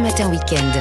matin week-end.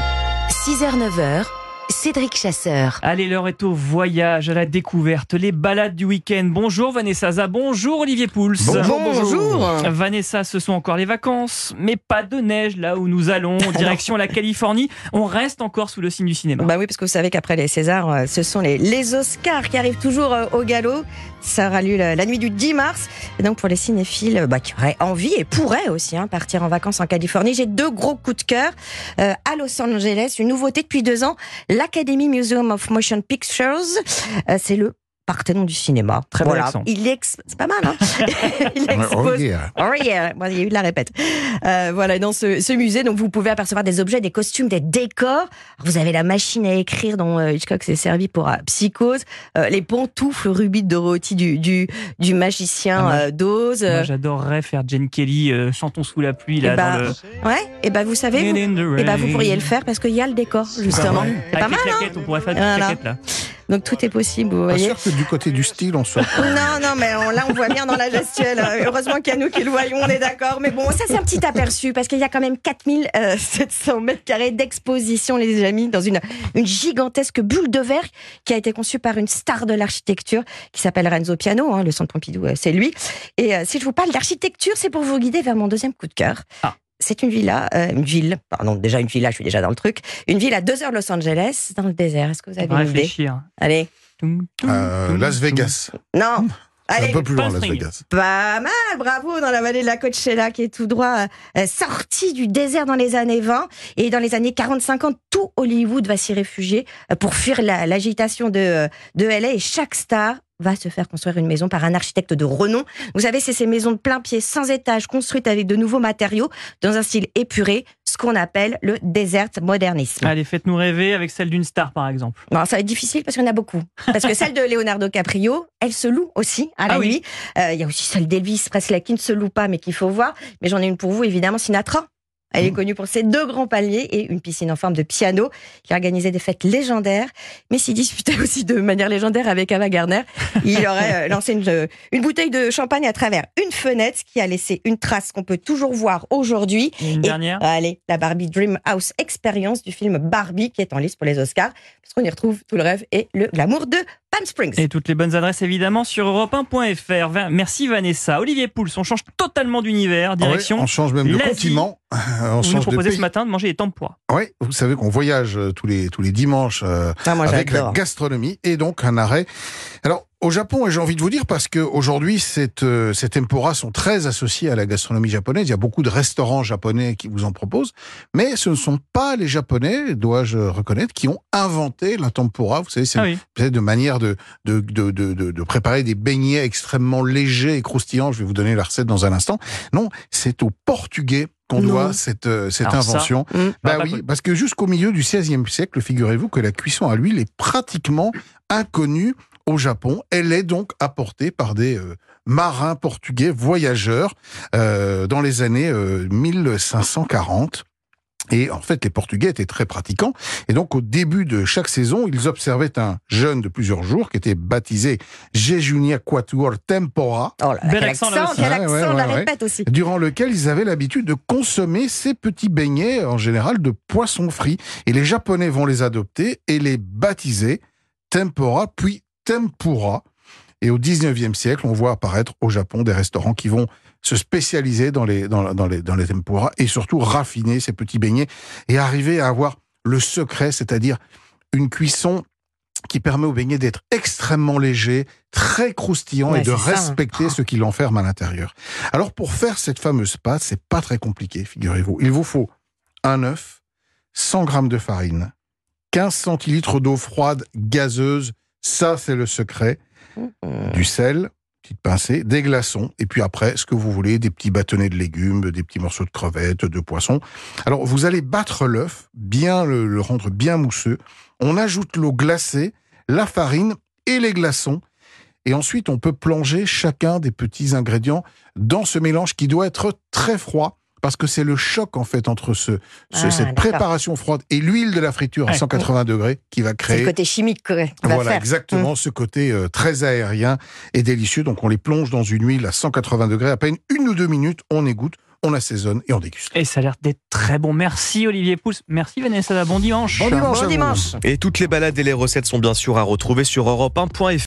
6h-9h, Cédric Chasseur. Allez, l'heure est au voyage, à la découverte, les balades du week-end. Bonjour Vanessa Za, bonjour Olivier Pouls. Bonjour, bonjour. Vanessa, ce sont encore les vacances, mais pas de neige là où nous allons, direction la Californie. On reste encore sous le signe du cinéma. Bah oui, parce que vous savez qu'après les Césars, euh, ce sont les, les Oscars qui arrivent toujours euh, au galop. Ça aura lieu la, la nuit du 10 mars. Et donc pour les cinéphiles bah, qui auraient envie et pourraient aussi hein, partir en vacances en Californie, j'ai deux gros coups de cœur. Euh, à Los Angeles, une nouveauté depuis deux ans, l'Academy Museum of Motion Pictures. Euh, C'est le Parthenon du cinéma. Très bon voilà. accent. Il ex... C'est pas mal, hein Il expose Oh yeah. Oh yeah, Bon, il y a eu de la répète. Euh, voilà, dans ce, ce musée, donc vous pouvez apercevoir des objets, des costumes, des décors. Vous avez la machine à écrire dont euh, Hitchcock s'est servi pour euh, Psychose, euh, les pantoufles rubis de Dorothy du, du, du magicien Ah, euh, d'Oz. Moi, j'adorerais faire Jane Kelly, euh, chantons sous la pluie là Eh ben, dans le. Ouais, et ben vous savez, vous, the eh ben, vous pourriez le faire parce qu'il y a le décor, justement. Ouais. C'est pas mal, hein on pourrait faire des Voilà. claquettes là. Donc tout est possible, vous Pas voyez. sûr que du côté du style, on soit. Non, non, mais on- là, on voit bien dans la gestuelle. Euh, Heureusement qu'il y a nous qui le voyons, on est d'accord. Mais bon, ça, c'est un petit aperçu parce qu'il y a quand même 4700 mètres carrés d'exposition, les amis, dans une, une gigantesque bulle de verre qui a été conçue par une star de l'architecture qui s'appelle Renzo Piano. hein, le centre Pompidou, euh, c'est lui. Et euh, si je vous parle d'architecture, c'est pour vous guider vers mon deuxième coup de cœur. Ah. C'est une villa, euh, une ville, pardon, déjà une villa, je suis déjà dans le truc. Une ville à deux heures de Los Angeles, dans le désert. Est-ce que vous avez une idée? Réfléchir. Allez. Toum, toum, Euh, Las. Vegas. Non. C'est Allez, un peu plus loin, Las. Vegas. Pas mal, bravo, dans la vallée de la Coachella, qui est tout droit euh, sorti du désert dans les années 20. Et dans les années 40-50, tout Hollywood va s'y réfugier pour fuir la- l'agitation de, de LA. Et chaque star va se faire construire une maison par un architecte de renom. Vous savez, c'est ces maisons de plein pied, sans étage, construites avec de nouveaux matériaux, dans un style épuré, ce qu'on appelle le desert modernisme. Allez, faites-nous rêver avec celle d'une star par exemple. Bon, ça va être difficile parce qu'il y en a beaucoup. Parce que celle de Leonardo Caprio, elle se loue aussi à la Ah oui. nuit. Euh, Il y a aussi celle d'Elvis Presley qui ne se loue pas mais qu'il faut voir. Mais j'en ai une pour vous, évidemment, Sinatra. Elle est connue pour ses deux grands paliers et une piscine en forme de piano qui organisait des fêtes légendaires, mais s'y disputait aussi de manière légendaire avec Ava Gardner. Il aurait euh, lancé une, une bouteille de champagne à travers une fenêtre qui a laissé une trace qu'on peut toujours voir aujourd'hui. Une Et- dernière. Allez, la Barbie Dream House Experience du film Barbie qui est en liste pour les Oscars, parce qu'on y retrouve tout le rêve et le glamour de Palm Springs. Et toutes les bonnes adresses évidemment sur europe1.fr. Va- Merci Vanessa. Olivier Pouls, on change totalement d'univers, Ah direction. on change même de continent. On Vous nous proposez ce matin de manger des tempura. Oui, vous savez qu'on voyage euh, tous les, tous les dimanches euh, Ah, moi, avec la gastronomie et donc un arrêt. Alors, au Japon, et j'ai envie de vous dire, parce qu'aujourd'hui, euh, ces tempura sont très associés à la gastronomie japonaise. Il y a beaucoup de restaurants japonais qui vous en proposent. Mais ce ne sont pas les Japonais, dois-je reconnaître, qui ont inventé la tempura. Vous savez, c'est Ah oui. une de manière de, de, de, de, de- de préparer des beignets extrêmement légers et croustillants. Je vais vous donner la recette dans un instant. Non, c'est aux Portugais qu'on doit cette, euh, cette Alors ça, invention. Hum. Bah Ah, pas oui, parce que jusqu'au milieu du XVIe siècle, figurez-vous que la cuisson à l'huile est pratiquement inconnue au Japon. Elle est donc apportée par des euh, marins portugais voyageurs euh, dans les années euh, 1540. Et en fait, les Portugais étaient très pratiquants. Et donc, au début de chaque saison, ils observaient un jeûne de plusieurs jours qui était baptisé Jejunia Quatuor Tempora Oh là quel accent, accent, là aussi. quel Ouais, accent, ouais, on la ouais, répète aussi. durant lequel ils avaient l'habitude de consommer ces petits beignets, en général de poissons frits. Et les Japonais vont les adopter et les baptiser tempora, puis tempura. Et au 19e siècle, on voit apparaître au Japon des restaurants qui vont se spécialiser dans les, dans, dans les, dans les tempura et surtout raffiner ces petits beignets et arriver à avoir le secret, c'est-à-dire une cuisson qui permet aux beignets d'être extrêmement légers, très croustillants Ouais, et de c'est ça. respecter ce qui l'enferme à l'intérieur. Alors pour faire cette fameuse pâte, c'est pas très compliqué, figurez-vous. Il vous faut un œuf, 100 grammes de farine, 15 centilitres d'eau froide gazeuse, ça c'est le secret, du sel, petite pincée, des glaçons, et puis après, ce que vous voulez, des petits bâtonnets de légumes, des petits morceaux de crevettes, de poisson. Alors vous allez battre l'œuf, bien le, le rendre bien mousseux. On ajoute l'eau glacée, la farine et les glaçons. Et ensuite, on peut plonger chacun des petits ingrédients dans ce mélange qui doit être très froid parce que c'est le choc en fait entre ce, ce- Ah, cette préparation froide et l'huile de la friture à Ouais. 180 degrés qui va C'est le créer côté chimique quoi, voilà, faire. exactement, ce côté euh, très aérien et délicieux. Donc, on les plonge dans une huile à 180 degrés, à peine une ou deux minutes, on égoutte, on assaisonne et on déguste. Et ça a l'air d'être très bon. Merci Olivier Pouls. Merci Vanessa. Bon dimanche. Bon dimanche. Bon dimanche. Et toutes les balades et les recettes sont bien sûr à retrouver sur europe1.fr.